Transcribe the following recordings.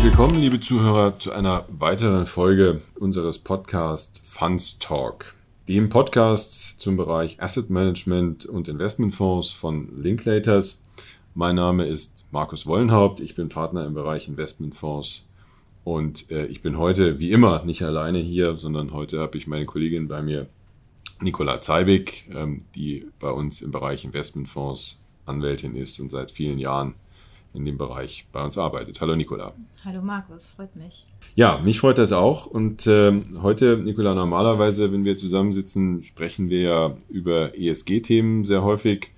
Herzlich willkommen, liebe Zuhörer, zu einer weiteren Folge unseres Podcasts Funds Talk, dem Podcast zum Bereich Asset Management und Investmentfonds von Linklaters. Mein Name ist Markus Wollenhaupt, ich bin Partner im Bereich Investmentfonds und äh, ich bin heute wie immer nicht alleine hier, sondern heute habe ich meine Kollegin bei mir, Nicola Zeibig, ähm, die bei uns im Bereich Investmentfonds Anwältin ist und seit vielen Jahren in dem Bereich bei uns arbeitet. Hallo Nicola. Hallo Markus, freut mich. Ja, mich freut das auch. Und äh, heute, Nicola, normalerweise, wenn wir zusammensitzen, sprechen wir ja über ESG-Themen sehr häufig.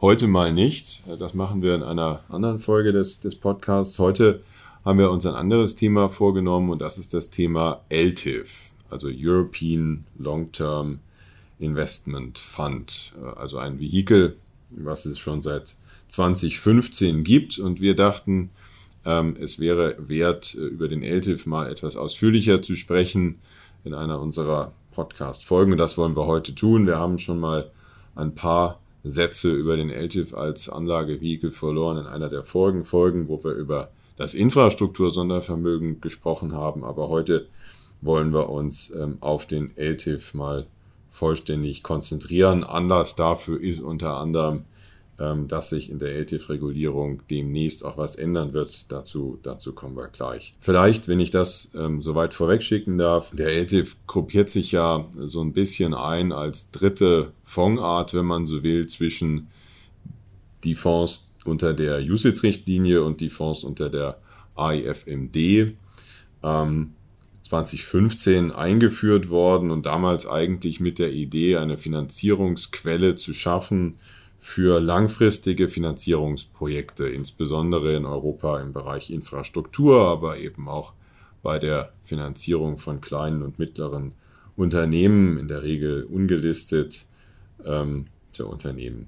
Heute mal nicht. Das machen wir in einer anderen Folge des, des Podcasts. Heute haben wir uns ein anderes Thema vorgenommen und das ist das Thema LTIF, also European Long-Term Investment Fund, also ein Vehikel, was es schon seit 2015 gibt und wir dachten, ähm, es wäre wert, äh, über den LTIF mal etwas ausführlicher zu sprechen in einer unserer Podcast-Folgen. Das wollen wir heute tun. Wir haben schon mal ein paar Sätze über den LTIF als Anlagevehikel verloren in einer der vorigen Folgen, wo wir über das Infrastruktursondervermögen gesprochen haben. Aber heute wollen wir uns ähm, auf den LTIF mal vollständig konzentrieren. Anlass dafür ist unter anderem dass sich in der LTIF-Regulierung demnächst auch was ändern wird. Dazu, dazu kommen wir gleich. Vielleicht, wenn ich das ähm, soweit vorwegschicken darf, der LTIF gruppiert sich ja so ein bisschen ein als dritte Fondsart, wenn man so will, zwischen die Fonds unter der USITS-Richtlinie und die Fonds unter der AIFMD. Ähm, 2015 eingeführt worden und damals eigentlich mit der Idee, eine Finanzierungsquelle zu schaffen für langfristige Finanzierungsprojekte, insbesondere in Europa im Bereich Infrastruktur, aber eben auch bei der Finanzierung von kleinen und mittleren Unternehmen, in der Regel ungelistet ähm, der Unternehmen.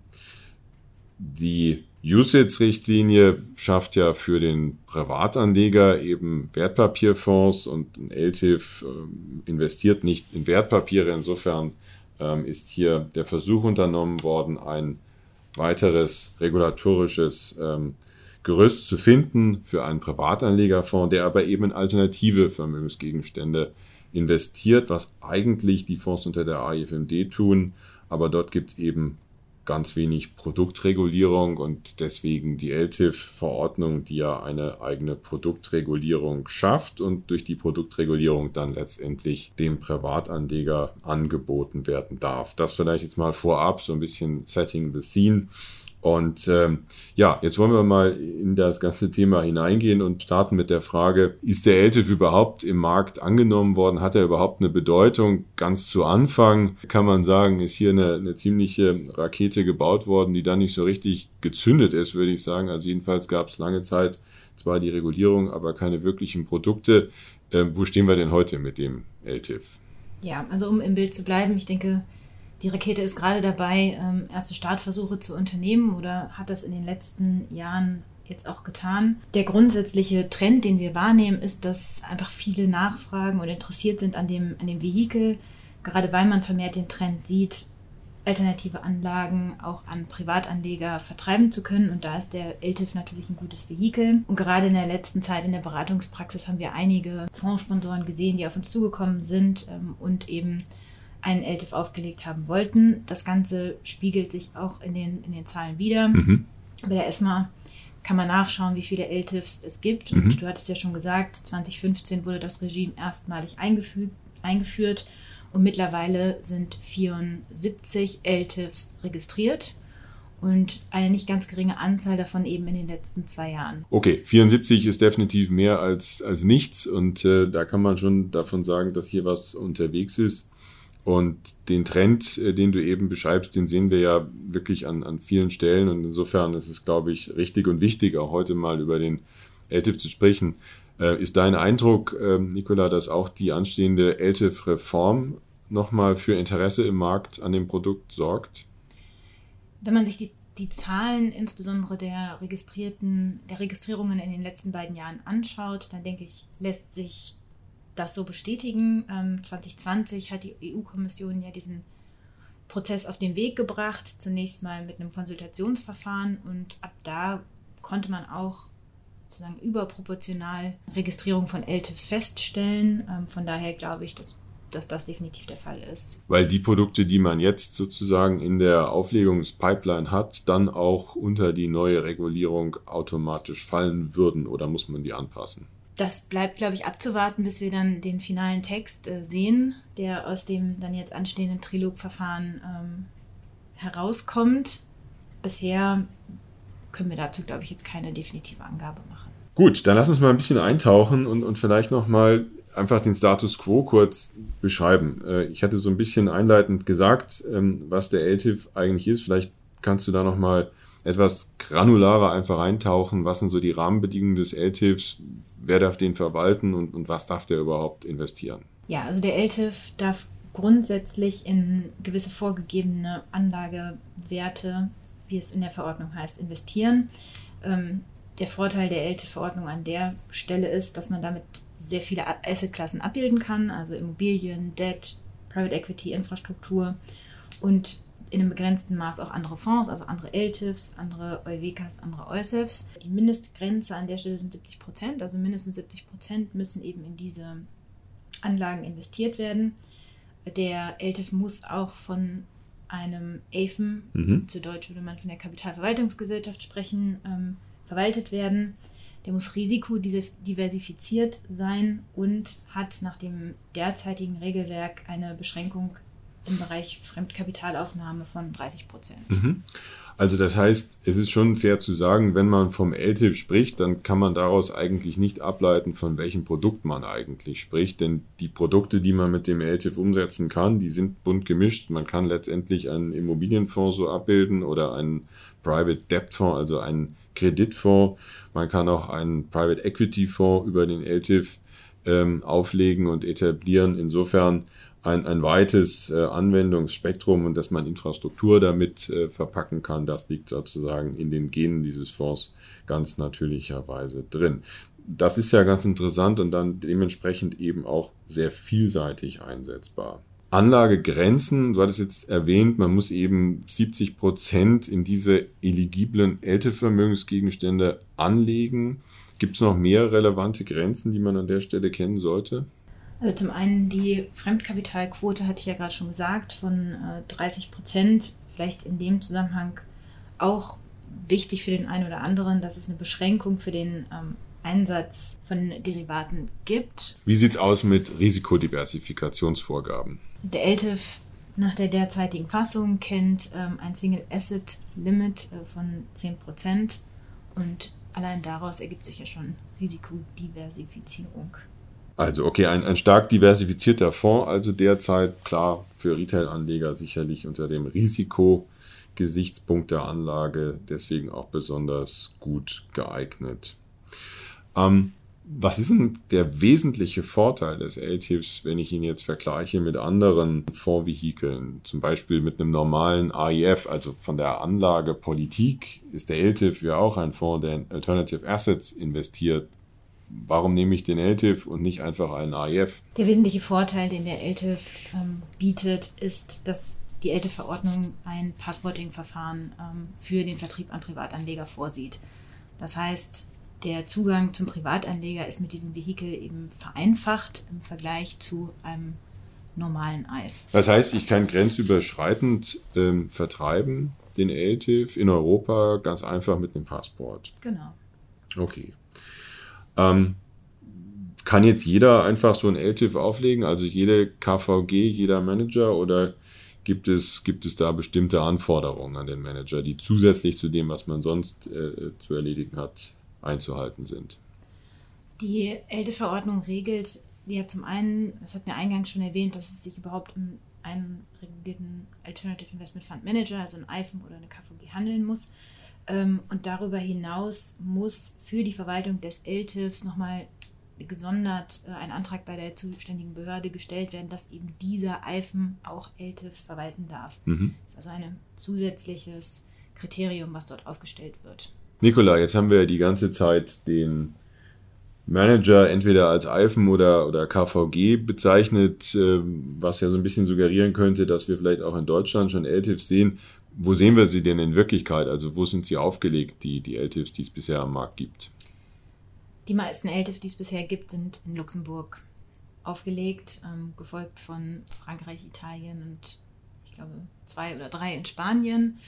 Die USITS-Richtlinie schafft ja für den Privatanleger eben Wertpapierfonds und ein LTIF äh, investiert nicht in Wertpapiere. Insofern ähm, ist hier der Versuch unternommen worden, ein weiteres regulatorisches ähm, Gerüst zu finden für einen Privatanlegerfonds, der aber eben in alternative Vermögensgegenstände investiert, was eigentlich die Fonds unter der AIFMD tun. Aber dort gibt es eben ganz wenig Produktregulierung und deswegen die LTIF-Verordnung, die ja eine eigene Produktregulierung schafft und durch die Produktregulierung dann letztendlich dem Privatanleger angeboten werden darf. Das vielleicht jetzt mal vorab, so ein bisschen Setting the Scene. Und ähm, ja, jetzt wollen wir mal in das ganze Thema hineingehen und starten mit der Frage, ist der LTIF überhaupt im Markt angenommen worden? Hat er überhaupt eine Bedeutung? Ganz zu Anfang kann man sagen, ist hier eine, eine ziemliche Rakete gebaut worden, die dann nicht so richtig gezündet ist, würde ich sagen. Also jedenfalls gab es lange Zeit zwar die Regulierung, aber keine wirklichen Produkte. Äh, wo stehen wir denn heute mit dem LTIF? Ja, also um im Bild zu bleiben, ich denke, die Rakete ist gerade dabei, ähm, erste Startversuche zu unternehmen oder hat das in den letzten Jahren jetzt auch getan. Der grundsätzliche Trend, den wir wahrnehmen, ist, dass einfach viele nachfragen und interessiert sind an dem, an dem Vehikel, gerade weil man vermehrt den Trend sieht, alternative Anlagen auch an Privatanleger vertreiben zu können. Und da ist der LTIF natürlich ein gutes Vehikel. Und gerade in der letzten Zeit in der Beratungspraxis haben wir einige Fondssponsoren gesehen, die auf uns zugekommen sind ähm, und eben einen LTIF aufgelegt haben wollten. Das Ganze spiegelt sich auch in den, in den Zahlen wieder. Mhm. Bei der ESMA kann man nachschauen, wie viele LTIFs es gibt. Und mhm. du hattest ja schon gesagt, 2015 wurde das Regime erstmalig eingeführt und mittlerweile sind 74 LTIFs registriert und eine nicht ganz geringe Anzahl davon eben in den letzten zwei Jahren. Okay, 74 ist definitiv mehr als, als nichts und äh, da kann man schon davon sagen, dass hier was unterwegs ist. Und den Trend, äh, den du eben beschreibst, den sehen wir ja wirklich an, an vielen Stellen. Und insofern ist es, glaube ich, richtig und wichtig, auch heute mal über den LTIF zu sprechen. Äh, ist dein Eindruck, äh, Nicola, dass auch die anstehende LTIF-Reform nochmal für Interesse im Markt an dem Produkt sorgt? Wenn man sich die, die Zahlen insbesondere der registrierten, der Registrierungen in den letzten beiden Jahren anschaut, dann denke ich, lässt sich das so bestätigen. Ähm, 2020 hat die EU-Kommission ja diesen Prozess auf den Weg gebracht, zunächst mal mit einem Konsultationsverfahren und ab da konnte man auch sozusagen überproportional Registrierung von LTIFs feststellen. Ähm, von daher glaube ich, dass dass das definitiv der Fall ist. Weil die Produkte, die man jetzt sozusagen in der Auflegungspipeline hat, dann auch unter die neue Regulierung automatisch fallen würden oder muss man die anpassen? Das bleibt, glaube ich, abzuwarten, bis wir dann den finalen Text äh, sehen, der aus dem dann jetzt anstehenden Trilogverfahren ähm, herauskommt. Bisher können wir dazu, glaube ich, jetzt keine definitive Angabe machen. Gut, dann lass uns mal ein bisschen eintauchen und, und vielleicht nochmal einfach den Status quo kurz beschreiben. Äh, ich hatte so ein bisschen einleitend gesagt, ähm, was der LTIF eigentlich ist. Vielleicht kannst du da nochmal etwas granularer einfach eintauchen. Was sind so die Rahmenbedingungen des LTIFs? Wer darf den verwalten und, und was darf der überhaupt investieren? Ja, also der LTIF darf grundsätzlich in gewisse vorgegebene Anlagewerte, wie es in der Verordnung heißt, investieren. Ähm, der Vorteil der LTIF-Verordnung an der Stelle ist, dass man damit sehr viele Assetklassen abbilden kann, also Immobilien, Debt, Private Equity, Infrastruktur und in einem begrenzten Maß auch andere Fonds, also andere LTIFs, andere EUWKs, andere EUSEFs. Die Mindestgrenze an der Stelle sind 70 Prozent, also mindestens 70 Prozent müssen eben in diese Anlagen investiert werden. Der LTIF muss auch von einem AFM, mhm. zu Deutsch würde man von der Kapitalverwaltungsgesellschaft sprechen, ähm, verwaltet werden. Der muss risikodiversifiziert sein und hat nach dem derzeitigen Regelwerk eine Beschränkung im Bereich Fremdkapitalaufnahme von 30 Prozent. Mhm. Also das heißt, es ist schon fair zu sagen, wenn man vom LTIF spricht, dann kann man daraus eigentlich nicht ableiten, von welchem Produkt man eigentlich spricht. Denn die Produkte, die man mit dem LTIF umsetzen kann, die sind bunt gemischt. Man kann letztendlich einen Immobilienfonds so abbilden oder einen Private Debt Fonds, also einen Kreditfonds. Man kann auch einen Private Equity Fonds über den LTIF ähm, auflegen und etablieren. Insofern ein, ein weites äh, Anwendungsspektrum und dass man Infrastruktur damit äh, verpacken kann, das liegt sozusagen in den Genen dieses Fonds ganz natürlicherweise drin. Das ist ja ganz interessant und dann dementsprechend eben auch sehr vielseitig einsetzbar. Anlagegrenzen, du hattest jetzt erwähnt, man muss eben 70 Prozent in diese eligiblen Ältevermögensgegenstände anlegen. Gibt es noch mehr relevante Grenzen, die man an der Stelle kennen sollte? Also zum einen die Fremdkapitalquote, hatte ich ja gerade schon gesagt, von äh, 30 Prozent. Vielleicht in dem Zusammenhang auch wichtig für den einen oder anderen, dass es eine Beschränkung für den ähm, Einsatz von Derivaten gibt. Wie sieht es aus mit Risikodiversifikationsvorgaben? Der LTIF nach der derzeitigen Fassung kennt ähm, ein Single Asset Limit äh, von 10 Prozent und allein daraus ergibt sich ja schon Risikodiversifizierung. Also okay, ein, ein stark diversifizierter Fonds, also derzeit klar für Retail-Anleger sicherlich unter dem Risikogesichtspunkt der Anlage, deswegen auch besonders gut geeignet. Ähm, was ist denn der wesentliche Vorteil des LTIFs, wenn ich ihn jetzt vergleiche mit anderen Fondsvehikeln, zum Beispiel mit einem normalen AIF, also von der Anlagepolitik ist der LTIF ja auch ein Fonds, der in Alternative Assets investiert warum nehme ich den LTIF und nicht einfach einen AIF? Der wesentliche Vorteil, den der LTIF ähm, bietet, ist, dass die LTIF-Verordnung ein Passporting-Verfahren ähm, für den Vertrieb an Privatanleger vorsieht. Das heißt, der Zugang zum Privatanleger ist mit diesem Vehikel eben vereinfacht im Vergleich zu einem normalen AIF. Das heißt, ich kann grenzüberschreitend ähm, vertreiben, den LTIF in Europa ganz einfach mit einem Passport. Genau. Okay. Ähm, kann jetzt jeder einfach so ein LTIF auflegen, also jede KVG, jeder Manager oder gibt es, gibt es da bestimmte Anforderungen an den Manager, die zusätzlich zu dem, was man sonst äh, zu erledigen hat, einzuhalten sind? Die LTIF-Verordnung regelt ja zum einen, das hat mir eingangs schon erwähnt, dass es sich überhaupt um einen regulierten Alternative Investment Fund Manager, also ein IFM oder eine KVG handeln muss. Ähm, und darüber hinaus muss für die Verwaltung des LTIFs nochmal gesondert äh, ein Antrag bei der zuständigen Behörde gestellt werden, dass eben dieser IFM auch LTIFs verwalten darf. Mhm. Das ist also ein zusätzliches Kriterium, was dort aufgestellt wird. Nikola, jetzt haben wir die ganze Zeit den Manager entweder als IFM oder, oder KVG bezeichnet, äh, was ja so ein bisschen suggerieren könnte, dass wir vielleicht auch in Deutschland schon LTIFs sehen. Wo sehen wir sie denn in Wirklichkeit? Also wo sind sie aufgelegt, die, die LTIFs, die es bisher am Markt gibt? Die meisten LTIFs, die es bisher gibt, sind in Luxemburg aufgelegt, ähm, gefolgt von Frankreich, Italien und ich glaube zwei oder drei in Spanien.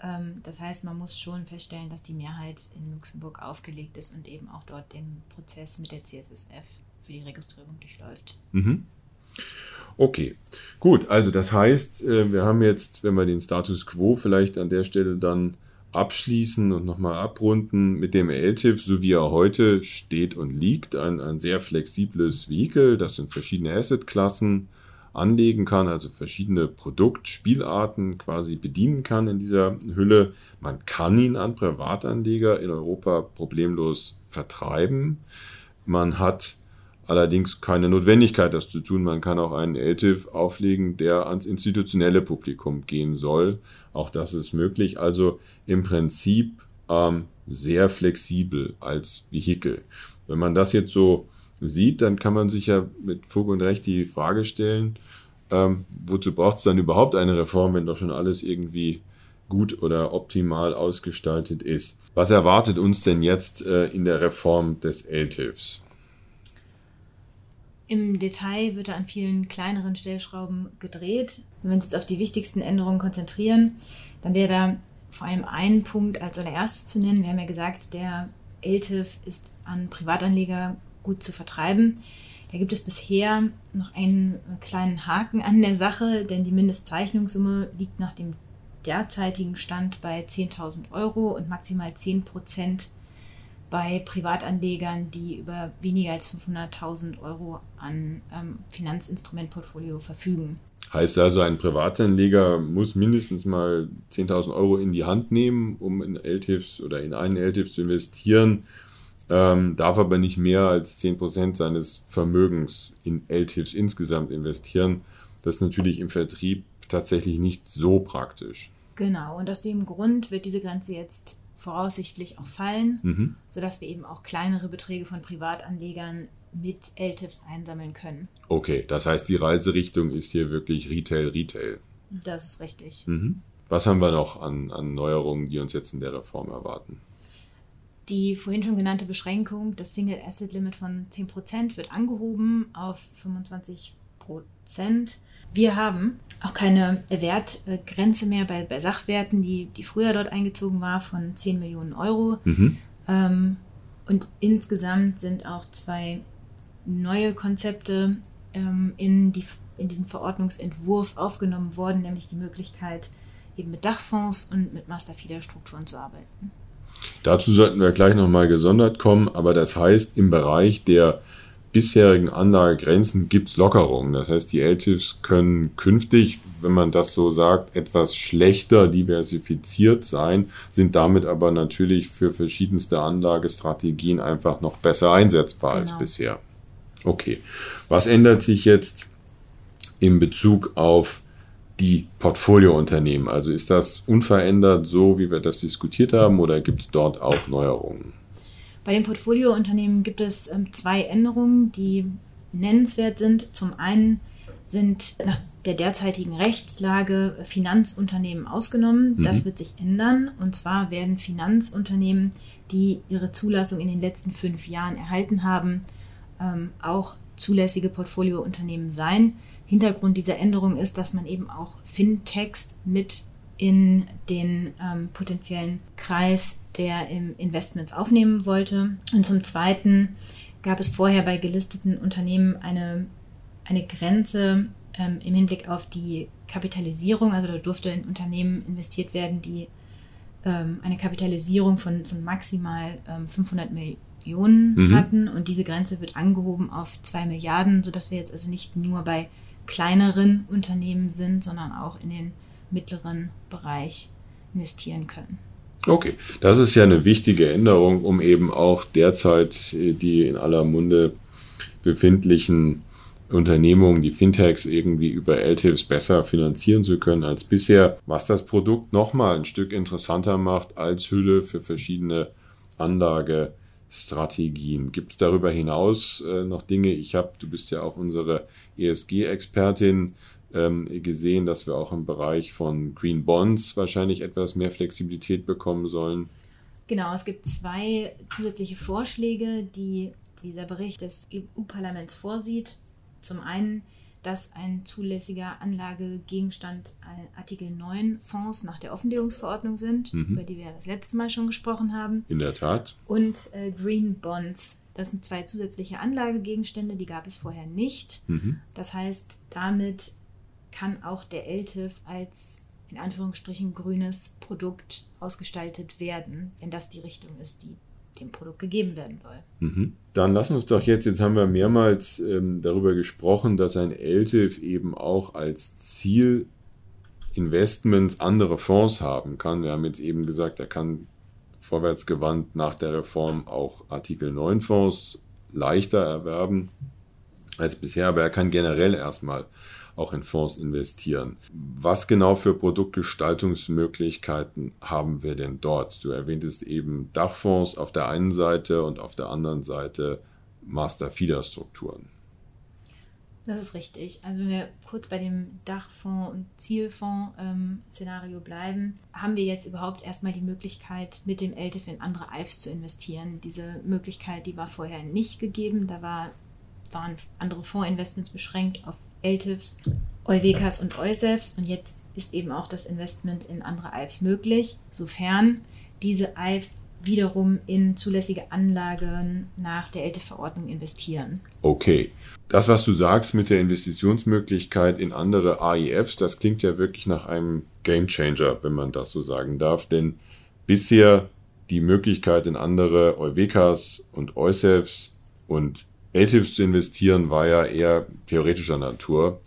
Ähm, das heißt, man muss schon feststellen, dass die Mehrheit in Luxemburg aufgelegt ist und eben auch dort den Prozess mit der CSSF für die Registrierung durchläuft. Mhm. Okay, gut. Also das heißt, äh, wir haben jetzt, wenn wir den Status quo vielleicht an der Stelle dann abschließen und nochmal abrunden mit dem LTIF, so wie er heute steht und liegt. Ein, ein sehr flexibles Vehikel, das in verschiedene Assetklassen anlegen kann, also verschiedene Produktspielarten quasi bedienen kann in dieser Hülle. Man kann ihn an Privatanleger in Europa problemlos vertreiben. Man hat allerdings keine Notwendigkeit, das zu tun. Man kann auch einen LTIF auflegen, der ans institutionelle Publikum gehen soll. Auch das ist möglich. Also im Prinzip ähm, sehr flexibel als Vehikel. Wenn man das jetzt so sieht, dann kann man sich ja mit Fug und Recht die Frage stellen, ähm, wozu braucht es dann überhaupt eine Reform, wenn doch schon alles irgendwie gut oder optimal ausgestaltet ist? Was erwartet uns denn jetzt äh, in der Reform des LTIFs? Im Detail wird da an vielen kleineren Stellschrauben gedreht. Wenn wir uns jetzt auf die wichtigsten Änderungen konzentrieren, dann wäre da vor allem ein Punkt als allererstes zu nennen. Wir haben ja gesagt, der LTIF ist an Privatanleger gut zu vertreiben. Da gibt es bisher noch einen kleinen Haken an der Sache, denn die Mindestzeichnungssumme liegt nach dem derzeitigen Stand bei 10.000 Euro und maximal 10 Prozent bei Privatanlegern, die über weniger als 500.000 Euro an ähm, Finanzinstrumentportfolio verfügen. Heißt also, ein Privatanleger muss mindestens mal 10.000 Euro in die Hand nehmen, um in LTIFs oder in einen LTIF zu investieren, ähm, darf aber nicht mehr als 10% seines Vermögens in LTIFs insgesamt investieren. Das ist natürlich im Vertrieb tatsächlich nicht so praktisch. Genau, und aus dem Grund wird diese Grenze jetzt voraussichtlich auch fallen, mhm. sodass wir eben auch kleinere Beträge von Privatanlegern mit LTIFs einsammeln können. Okay, das heißt, die Reiserichtung ist hier wirklich Retail, Retail. Das ist richtig. Mhm. Was haben wir noch an, an Neuerungen, die uns jetzt in der Reform erwarten? Die vorhin schon genannte Beschränkung, das Single Asset Limit von 10% wird angehoben auf 25%. Wir haben auch keine Wertgrenze mehr bei, bei Sachwerten, die, die früher dort eingezogen war, von 10 Millionen Euro. Mhm. Ähm, und insgesamt sind auch zwei neue Konzepte ähm, in, die, in diesen Verordnungsentwurf aufgenommen worden, nämlich die Möglichkeit, eben mit Dachfonds und mit Masterfeeder-Strukturen zu arbeiten. Dazu sollten wir gleich nochmal gesondert kommen, aber das heißt, im Bereich der bisherigen Anlagegrenzen gibt es Lockerungen. Das heißt, die LTIFs können künftig, wenn man das so sagt, etwas schlechter diversifiziert sein, sind damit aber natürlich für verschiedenste Anlagestrategien einfach noch besser einsetzbar genau. als bisher. Okay, was ändert sich jetzt in Bezug auf die Portfoliounternehmen? Also ist das unverändert so, wie wir das diskutiert haben, oder gibt es dort auch Neuerungen? Bei den Portfoliounternehmen gibt es ähm, zwei Änderungen, die nennenswert sind. Zum einen sind nach der derzeitigen Rechtslage Finanzunternehmen ausgenommen. Mhm. Das wird sich ändern. Und zwar werden Finanzunternehmen, die ihre Zulassung in den letzten fünf Jahren erhalten haben, ähm, auch zulässige Portfoliounternehmen sein. Hintergrund dieser Änderung ist, dass man eben auch Fintechs mit in den ähm, potenziellen Kreis der Investments aufnehmen wollte. Und zum Zweiten gab es vorher bei gelisteten Unternehmen eine, eine Grenze ähm, im Hinblick auf die Kapitalisierung. Also da durfte in Unternehmen investiert werden, die ähm, eine Kapitalisierung von, von maximal ähm, 500 Millionen mhm. hatten. Und diese Grenze wird angehoben auf 2 Milliarden, sodass wir jetzt also nicht nur bei kleineren Unternehmen sind, sondern auch in den mittleren Bereich investieren können. Okay, das ist ja eine wichtige Änderung, um eben auch derzeit äh, die in aller Munde befindlichen Unternehmungen, die Fintechs irgendwie über LTIFs besser finanzieren zu können als bisher, was das Produkt nochmal ein Stück interessanter macht als Hülle für verschiedene Anlagestrategien. Gibt es darüber hinaus äh, noch Dinge? Ich habe, du bist ja auch unsere ESG-Expertin, ähm, gesehen, dass wir auch im Bereich von Green Bonds wahrscheinlich etwas mehr Flexibilität bekommen sollen. Genau, es gibt zwei zusätzliche Vorschläge, die dieser Bericht des EU-Parlaments vorsieht. Zum einen, dass ein zulässiger Anlagegegenstand Artikel 9 Fonds nach der Offenlegungsverordnung sind, mhm. über die wir das letzte Mal schon gesprochen haben. In der Tat. Und äh, Green Bonds. Das sind zwei zusätzliche Anlagegegenstände, die gab es vorher nicht. Mhm. Das heißt, damit kann auch der LTIF als in Anführungsstrichen grünes Produkt ausgestaltet werden, wenn das die Richtung ist, die dem Produkt gegeben werden soll. Mhm. Dann lass uns doch jetzt, jetzt haben wir mehrmals ähm, darüber gesprochen, dass ein LTIF eben auch als Ziel Investments andere Fonds haben kann. Wir haben jetzt eben gesagt, er kann vorwärtsgewandt nach der Reform auch Artikel 9 Fonds leichter erwerben als bisher, aber er kann generell erstmal auch in Fonds investieren. Was genau für Produktgestaltungsmöglichkeiten haben wir denn dort? Du erwähntest eben Dachfonds auf der einen Seite und auf der anderen Seite Master-Feeder-Strukturen. Das ist richtig. Also wenn wir kurz bei dem Dachfonds- und Zielfonds-Szenario ähm, bleiben, haben wir jetzt überhaupt erstmal die Möglichkeit, mit dem LTIF in andere IFs zu investieren. Diese Möglichkeit, die war vorher nicht gegeben. Da war, waren andere Fondsinvestments beschränkt auf LTIFs, Euvekas und Eusefs und jetzt ist eben auch das Investment in andere IFs möglich, sofern diese IFs wiederum in zulässige Anlagen nach der LTIF-Verordnung investieren. Okay. Das, was du sagst mit der Investitionsmöglichkeit in andere AIFs, das klingt ja wirklich nach einem Gamechanger, wenn man das so sagen darf. Denn bisher die Möglichkeit in andere Euvekas und Eusefs und LTIFs zu investieren war ja eher theoretischer Natur.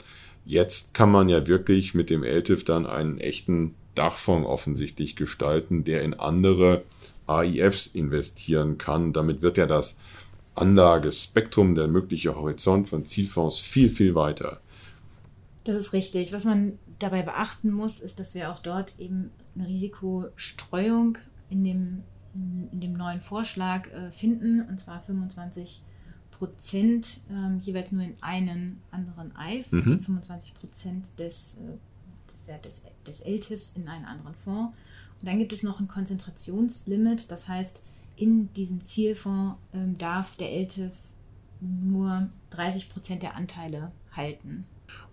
Jetzt kann man ja wirklich mit dem LTIF dann einen echten Dachfonds offensichtlich gestalten, der in andere AIFs investieren kann. Damit wird ja das Anlagespektrum, der mögliche Horizont von Zielfonds viel, viel weiter. Das ist richtig. Was man dabei beachten muss, ist, dass wir auch dort eben eine Risikostreuung in dem, in dem neuen Vorschlag äh, finden, und zwar 25 Prozent ähm, jeweils nur in einen anderen EIF, mhm. also 25 Prozent des, äh, des Wertes des LTIFs in einen anderen Fonds. Und dann gibt es noch ein Konzentrationslimit, das heißt, in diesem Zielfonds ähm, darf der LTIF nur 30 Prozent der Anteile halten.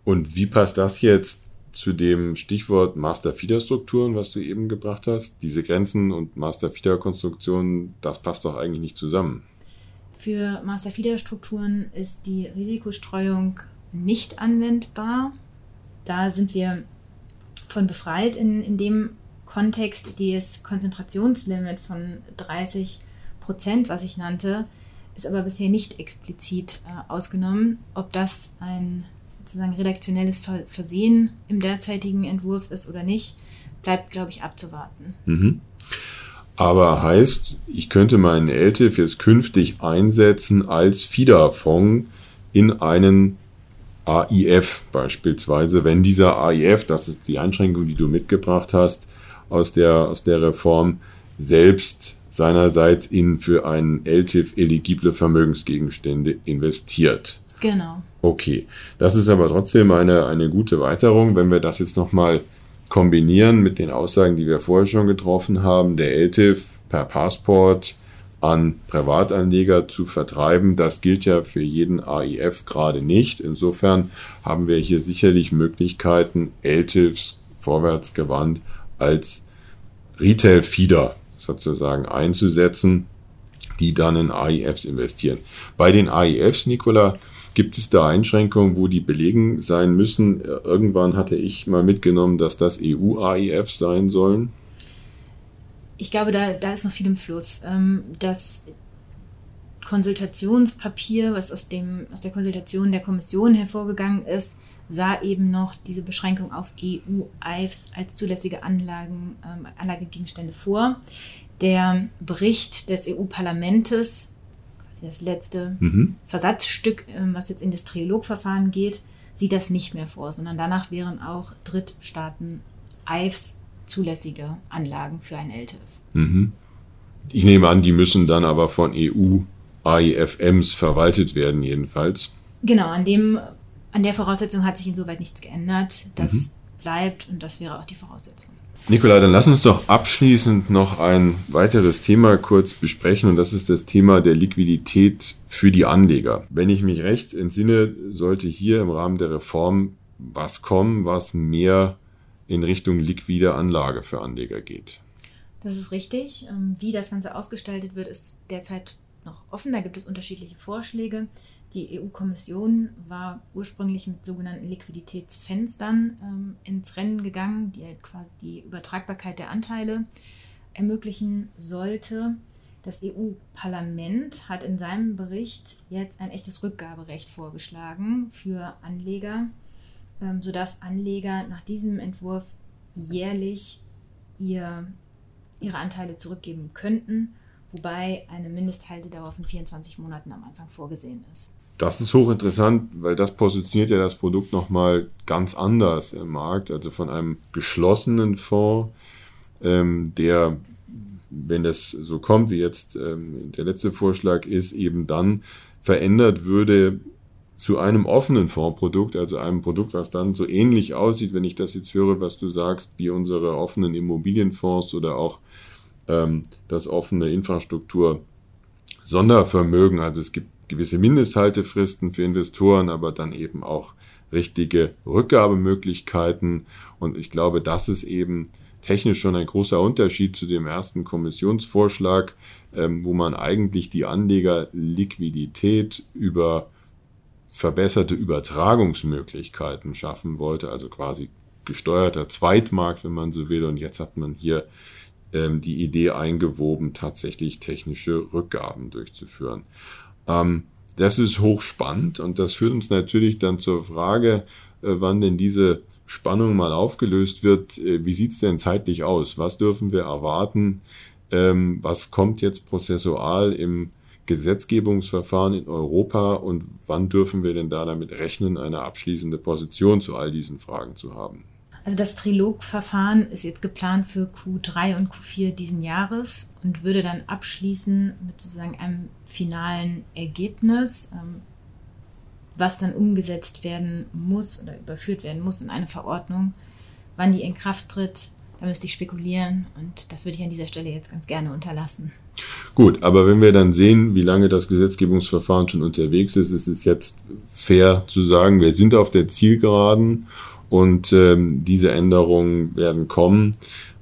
Und wie passt das jetzt zu dem Stichwort Master-Feeder-Strukturen, was du eben gebracht hast? Diese Grenzen und Master-Feeder-Konstruktionen, das passt doch eigentlich nicht zusammen. Für Master-Feeder-Strukturen ist die Risikostreuung nicht anwendbar. Da sind wir von befreit in, in dem Kontext. Das Konzentrationslimit von 30 Prozent, was ich nannte, ist aber bisher nicht explizit äh, ausgenommen. Ob das ein sozusagen redaktionelles Versehen im derzeitigen Entwurf ist oder nicht, bleibt, glaube ich, abzuwarten. Mhm. Aber heißt, ich könnte meinen LTIF jetzt künftig einsetzen als FIDA-Fonds in einen AIF beispielsweise, wenn dieser AIF, das ist die Einschränkung, die du mitgebracht hast aus der, aus der Reform, selbst seinerseits in für einen LTIF eligible Vermögensgegenstände investiert. Genau. Okay, das ist aber trotzdem eine, eine gute Weiterung, wenn wir das jetzt nochmal kombinieren mit den Aussagen, die wir vorher schon getroffen haben, der LTIF per Passport an Privatanleger zu vertreiben. Das gilt ja für jeden AIF gerade nicht. Insofern haben wir hier sicherlich Möglichkeiten, LTIFs vorwärtsgewandt als Retail-Feeder sozusagen einzusetzen, die dann in AIFs investieren. Bei den AIFs, Nicola, Gibt es da Einschränkungen, wo die belegen sein müssen? Irgendwann hatte ich mal mitgenommen, dass das EU-AIF sein sollen. Ich glaube, da, da ist noch viel im Fluss. Ähm, das Konsultationspapier, was aus, dem, aus der Konsultation der Kommission hervorgegangen ist, sah eben noch diese Beschränkung auf EU-AIFs als zulässige Anlagen, ähm, Anlagegegenstände vor. Der Bericht des EU-Parlamentes das letzte mhm. Versatzstück, ähm, was jetzt in das Trilogverfahren geht, sieht das nicht mehr vor, sondern danach wären auch Drittstaaten EIFs zulässige Anlagen für ein LTIF. Mhm. Ich nehme an, die müssen dann aber von EU AIFMs verwaltet werden, jedenfalls. Genau, an, dem, an der Voraussetzung hat sich insoweit nichts geändert. Das mhm. bleibt und das wäre auch die Voraussetzung. Nikolai, dann lass uns doch abschließend noch ein weiteres Thema kurz besprechen und das ist das Thema der Liquidität für die Anleger. Wenn ich mich recht entsinne, sollte hier im Rahmen der Reform was kommen, was mehr in Richtung liquide Anlage für Anleger geht. Das ist richtig. Ähm, wie das Ganze ausgestaltet wird, ist derzeit noch offen. Da gibt es unterschiedliche Vorschläge. Die EU-Kommission war ursprünglich mit sogenannten Liquiditätsfenstern ähm, ins Rennen gegangen, die halt quasi die Übertragbarkeit der Anteile ermöglichen sollte. Das EU-Parlament hat in seinem Bericht jetzt ein echtes Rückgaberecht vorgeschlagen für Anleger, ähm, sodass Anleger nach diesem Entwurf jährlich ihr, ihre Anteile zurückgeben könnten, wobei eine Mindesthaltedauer von 24 Monaten am Anfang vorgesehen ist. Das ist hochinteressant, weil das positioniert ja das Produkt nochmal ganz anders im Markt. Also von einem geschlossenen Fonds, ähm, der, wenn das so kommt, wie jetzt ähm, der letzte Vorschlag ist, eben dann verändert würde zu einem offenen Fondsprodukt, also einem Produkt, was dann so ähnlich aussieht, wenn ich das jetzt höre, was du sagst, wie unsere offenen Immobilienfonds oder auch ähm, das offene Infrastruktur Sondervermögen. Also es gibt gewisse Mindesthaltefristen für Investoren, aber dann eben auch richtige Rückgabemöglichkeiten. Und ich glaube, das ist eben technisch schon ein großer Unterschied zu dem ersten Kommissionsvorschlag, ähm, wo man eigentlich die Anlegerliquidität über verbesserte Übertragungsmöglichkeiten schaffen wollte, also quasi gesteuerter Zweitmarkt, wenn man so will. Und jetzt hat man hier ähm, die Idee eingewoben, tatsächlich technische Rückgaben durchzuführen. Ähm, das ist hochspannend und das führt uns natürlich dann zur Frage, äh, wann denn diese Spannung mal aufgelöst wird. Äh, wie sieht's denn zeitlich aus? Was dürfen wir erwarten? Ähm, was kommt jetzt prozessual im Gesetzgebungsverfahren in Europa und wann dürfen wir denn da damit rechnen, eine abschließende Position zu all diesen Fragen zu haben? Also das Trilogverfahren ist jetzt geplant für Q3 und Q4 diesen Jahres und würde dann abschließen mit sozusagen einem finalen Ergebnis, ähm, was dann umgesetzt werden muss oder überführt werden muss in eine Verordnung. Wann die in Kraft tritt, da müsste ich spekulieren und das würde ich an dieser Stelle jetzt ganz gerne unterlassen. Gut, aber wenn wir dann sehen, wie lange das Gesetzgebungsverfahren schon unterwegs ist, ist es jetzt fair zu sagen, wir sind auf der Zielgeraden und ähm, diese Änderungen werden kommen.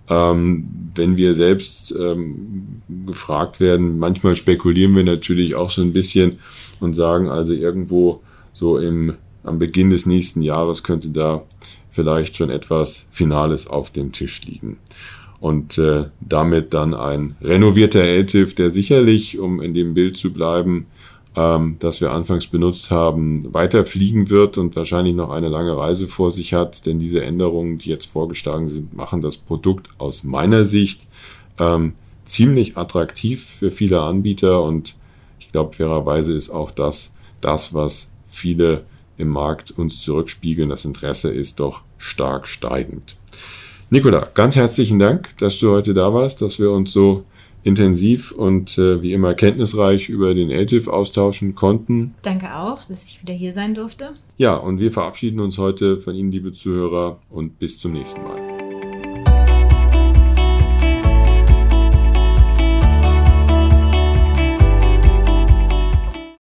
Ähm, wenn wir selbst ähm, gefragt werden, manchmal spekulieren wir natürlich auch so ein bisschen und sagen also irgendwo so im, am Beginn des nächsten Jahres könnte da vielleicht schon etwas Finales auf dem Tisch liegen. Und äh, damit dann ein renovierter LTIF, der sicherlich, um in dem Bild zu bleiben, ähm, das wir anfangs benutzt haben, weiterfliegen wird und wahrscheinlich noch eine lange Reise vor sich hat. Denn diese Änderungen, die jetzt vorgeschlagen sind, machen das Produkt aus meiner Sicht ähm, ziemlich attraktiv für viele Anbieter und ich glaube, fairerweise ist auch das, das, was viele im Markt uns zurückspiegeln. Das Interesse ist doch stark steigend. Nicola, ganz herzlichen Dank, dass du heute da warst, dass wir uns so intensiv und äh, wie immer kenntnisreich über den LTIF austauschen konnten. Danke auch, dass ich wieder hier sein durfte. Ja, und wir verabschieden uns heute von Ihnen, liebe Zuhörer, und bis zum nächsten Mal.